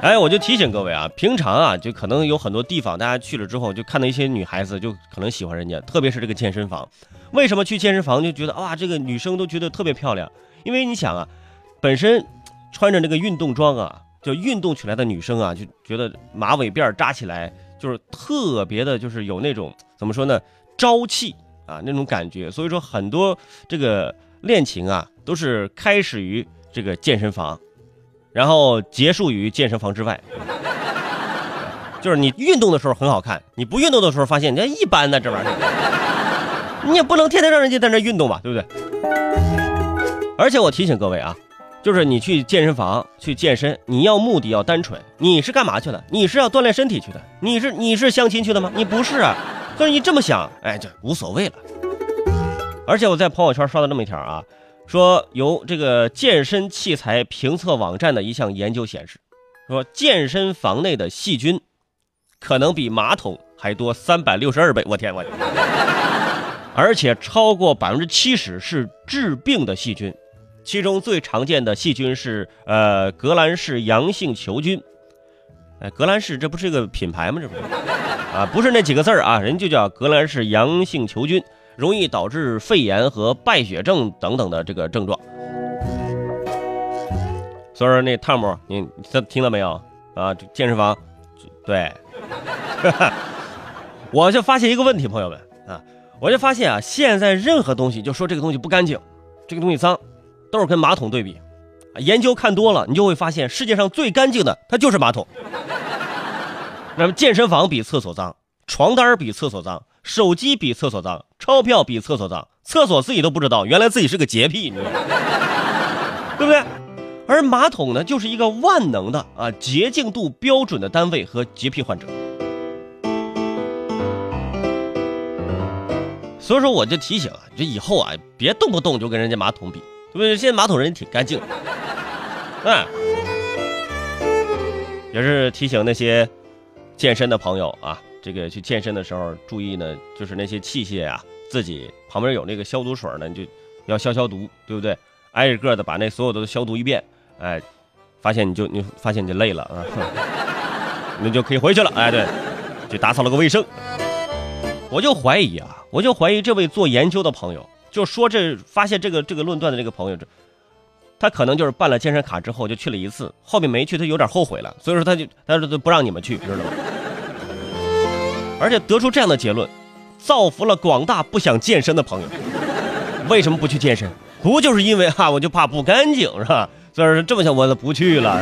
哎，我就提醒各位啊，平常啊，就可能有很多地方，大家去了之后，就看到一些女孩子，就可能喜欢人家，特别是这个健身房。为什么去健身房就觉得哇，这个女生都觉得特别漂亮？因为你想啊，本身穿着这个运动装啊，就运动起来的女生啊，就觉得马尾辫扎起来就是特别的，就是有那种怎么说呢，朝气啊那种感觉。所以说，很多这个恋情啊，都是开始于这个健身房。然后结束于健身房之外，就是你运动的时候很好看，你不运动的时候发现人家一般呢，这玩意儿，你也不能天天让人家在那运动吧，对不对？而且我提醒各位啊，就是你去健身房去健身，你要目的要单纯，你是干嘛去了？你是要锻炼身体去的？你是你是相亲去的吗？你不是啊，所以你这么想，哎，就无所谓了。而且我在朋友圈刷到这么一条啊。说由这个健身器材评测网站的一项研究显示，说健身房内的细菌可能比马桶还多三百六十二倍。我天，我天！而且超过百分之七十是致病的细菌，其中最常见的细菌是呃革兰氏阳性球菌。哎，革兰氏这不是一个品牌吗？这不是啊，不是那几个字啊，人就叫革兰氏阳性球菌。容易导致肺炎和败血症等等的这个症状。所以说，那汤姆，你听听到没有啊？健身房，对，我就发现一个问题，朋友们啊，我就发现啊，现在任何东西就说这个东西不干净，这个东西脏，都是跟马桶对比。研究看多了，你就会发现世界上最干净的，它就是马桶。那么健身房比厕所脏，床单比厕所脏。手机比厕所脏，钞票比厕所脏，厕所自己都不知道，原来自己是个洁癖，你知道吗？对不对？而马桶呢，就是一个万能的啊洁净度标准的单位和洁癖患者。所以说，我就提醒啊，这以后啊，别动不动就跟人家马桶比，对不对？现在马桶人挺干净的，嗯，也是提醒那些健身的朋友啊。这个去健身的时候注意呢，就是那些器械啊，自己旁边有那个消毒水呢，你就要消消毒，对不对？挨着个的把那所有的都消毒一遍，哎，发现你就你发现你就累了啊，那就可以回去了，哎，对，就打扫了个卫生。我就怀疑啊，我就怀疑这位做研究的朋友，就说这发现这个这个论断的这个朋友，这他可能就是办了健身卡之后就去了一次，后面没去，他有点后悔了，所以说他就他说不让你们去，知道吗？而且得出这样的结论，造福了广大不想健身的朋友。为什么不去健身？不就是因为哈，我就怕不干净，是吧？所以说这么想，我就不去了。